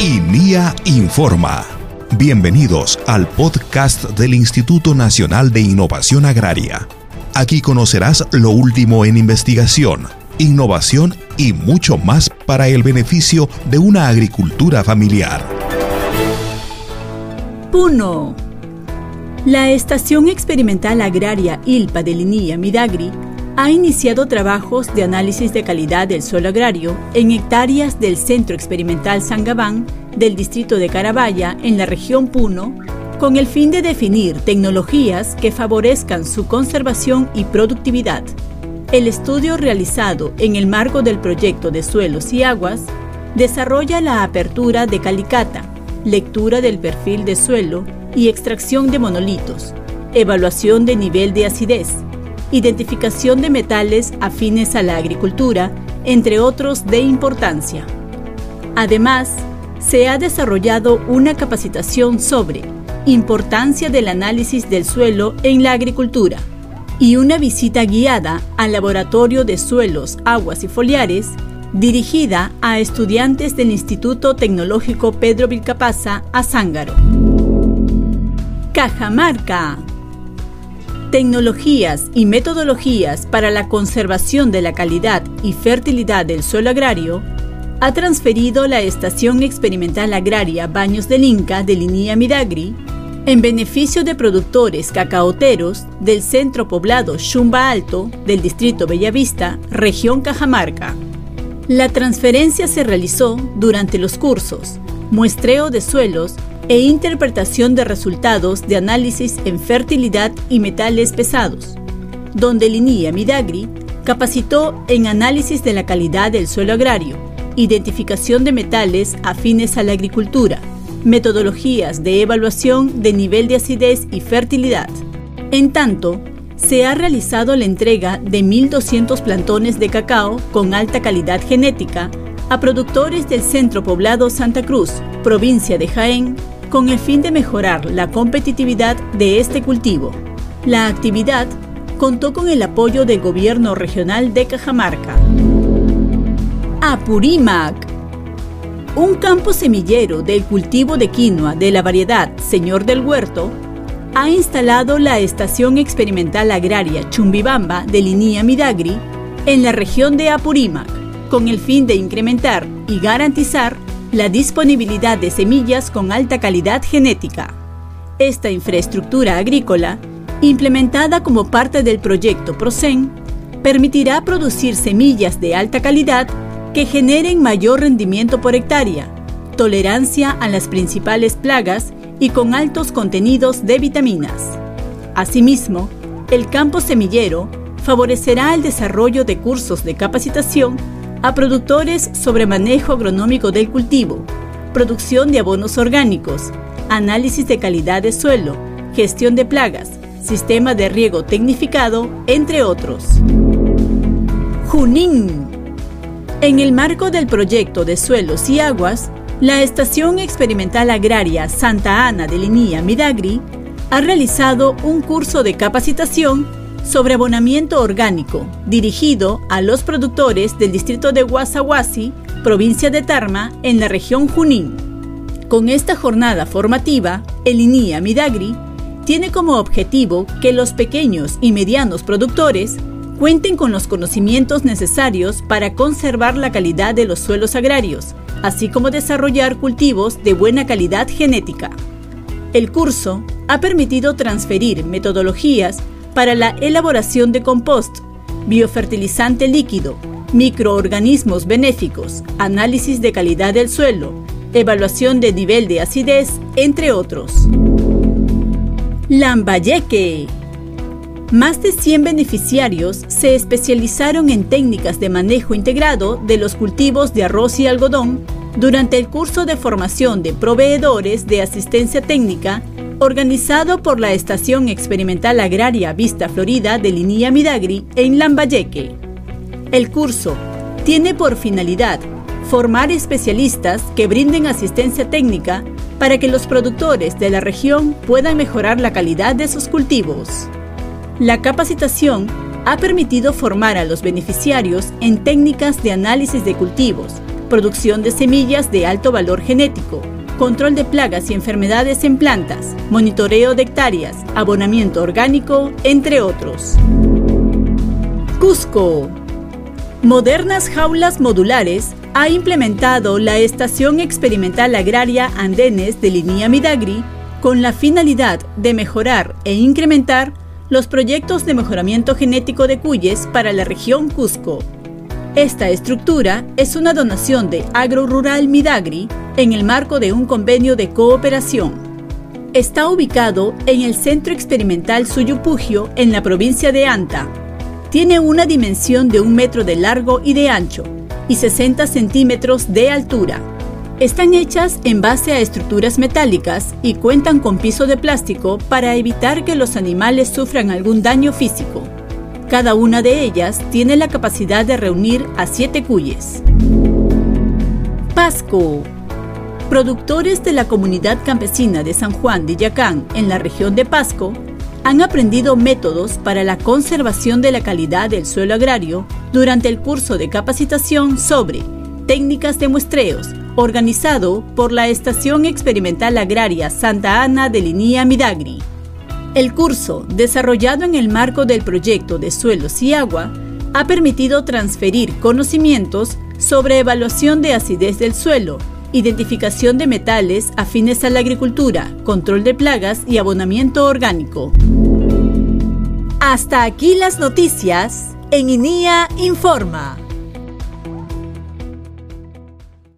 INIA Informa. Bienvenidos al podcast del Instituto Nacional de Innovación Agraria. Aquí conocerás lo último en investigación, innovación y mucho más para el beneficio de una agricultura familiar. Puno. La Estación Experimental Agraria ILPA de Linía Midagri ha iniciado trabajos de análisis de calidad del suelo agrario en hectáreas del Centro Experimental San Gabán del distrito de Carabaya en la región Puno con el fin de definir tecnologías que favorezcan su conservación y productividad. El estudio realizado en el marco del proyecto de suelos y aguas desarrolla la apertura de calicata, lectura del perfil de suelo y extracción de monolitos, evaluación de nivel de acidez, identificación de metales afines a la agricultura, entre otros de importancia. Además, se ha desarrollado una capacitación sobre importancia del análisis del suelo en la agricultura y una visita guiada al laboratorio de suelos, aguas y foliares dirigida a estudiantes del Instituto Tecnológico Pedro Vilcapasa a Zángaro. Cajamarca Tecnologías y metodologías para la conservación de la calidad y fertilidad del suelo agrario ha transferido la Estación Experimental Agraria Baños del Inca de Linía Midagri en beneficio de productores cacaoteros del centro poblado Chumba Alto del distrito Bellavista, región Cajamarca. La transferencia se realizó durante los cursos muestreo de suelos e interpretación de resultados de análisis en fertilidad y metales pesados, donde Linia Midagri capacitó en análisis de la calidad del suelo agrario, identificación de metales afines a la agricultura, metodologías de evaluación de nivel de acidez y fertilidad. En tanto, se ha realizado la entrega de 1.200 plantones de cacao con alta calidad genética a productores del centro poblado Santa Cruz, provincia de Jaén, con el fin de mejorar la competitividad de este cultivo. La actividad contó con el apoyo del gobierno regional de Cajamarca. Apurímac. Un campo semillero del cultivo de quinoa de la variedad Señor del Huerto ha instalado la Estación Experimental Agraria Chumbibamba de Linía Midagri en la región de Apurímac, con el fin de incrementar y garantizar la disponibilidad de semillas con alta calidad genética. Esta infraestructura agrícola, implementada como parte del proyecto PROCEN, permitirá producir semillas de alta calidad que generen mayor rendimiento por hectárea, tolerancia a las principales plagas y con altos contenidos de vitaminas. Asimismo, el campo semillero favorecerá el desarrollo de cursos de capacitación a productores sobre manejo agronómico del cultivo, producción de abonos orgánicos, análisis de calidad de suelo, gestión de plagas, sistema de riego tecnificado, entre otros. Junín. En el marco del proyecto de suelos y aguas, la Estación Experimental Agraria Santa Ana de Linía Midagri ha realizado un curso de capacitación sobre abonamiento orgánico, dirigido a los productores del distrito de Guasahuasi, provincia de Tarma, en la región Junín. Con esta jornada formativa, el INIA Midagri tiene como objetivo que los pequeños y medianos productores cuenten con los conocimientos necesarios para conservar la calidad de los suelos agrarios, así como desarrollar cultivos de buena calidad genética. El curso ha permitido transferir metodologías para la elaboración de compost, biofertilizante líquido, microorganismos benéficos, análisis de calidad del suelo, evaluación de nivel de acidez, entre otros. Lambayeque. Más de 100 beneficiarios se especializaron en técnicas de manejo integrado de los cultivos de arroz y algodón durante el curso de formación de proveedores de asistencia técnica organizado por la Estación Experimental Agraria Vista Florida de Linía Midagri en Lambayeque. El curso tiene por finalidad formar especialistas que brinden asistencia técnica para que los productores de la región puedan mejorar la calidad de sus cultivos. La capacitación ha permitido formar a los beneficiarios en técnicas de análisis de cultivos, producción de semillas de alto valor genético, control de plagas y enfermedades en plantas, monitoreo de hectáreas, abonamiento orgánico, entre otros. Cusco. Modernas jaulas modulares ha implementado la Estación Experimental Agraria Andenes de Línea Midagri con la finalidad de mejorar e incrementar los proyectos de mejoramiento genético de cuyes para la región Cusco. Esta estructura es una donación de Agro Rural Midagri en el marco de un convenio de cooperación. Está ubicado en el Centro Experimental Suyupugio en la provincia de Anta. Tiene una dimensión de un metro de largo y de ancho y 60 centímetros de altura. Están hechas en base a estructuras metálicas y cuentan con piso de plástico para evitar que los animales sufran algún daño físico. Cada una de ellas tiene la capacidad de reunir a 7 cuyes. Pasco. Productores de la comunidad campesina de San Juan de Yacán, en la región de Pasco, han aprendido métodos para la conservación de la calidad del suelo agrario durante el curso de capacitación sobre técnicas de muestreos organizado por la Estación Experimental Agraria Santa Ana de Linía Midagri. El curso, desarrollado en el marco del proyecto de suelos y agua, ha permitido transferir conocimientos sobre evaluación de acidez del suelo, identificación de metales afines a la agricultura, control de plagas y abonamiento orgánico. Hasta aquí las noticias en INIA Informa.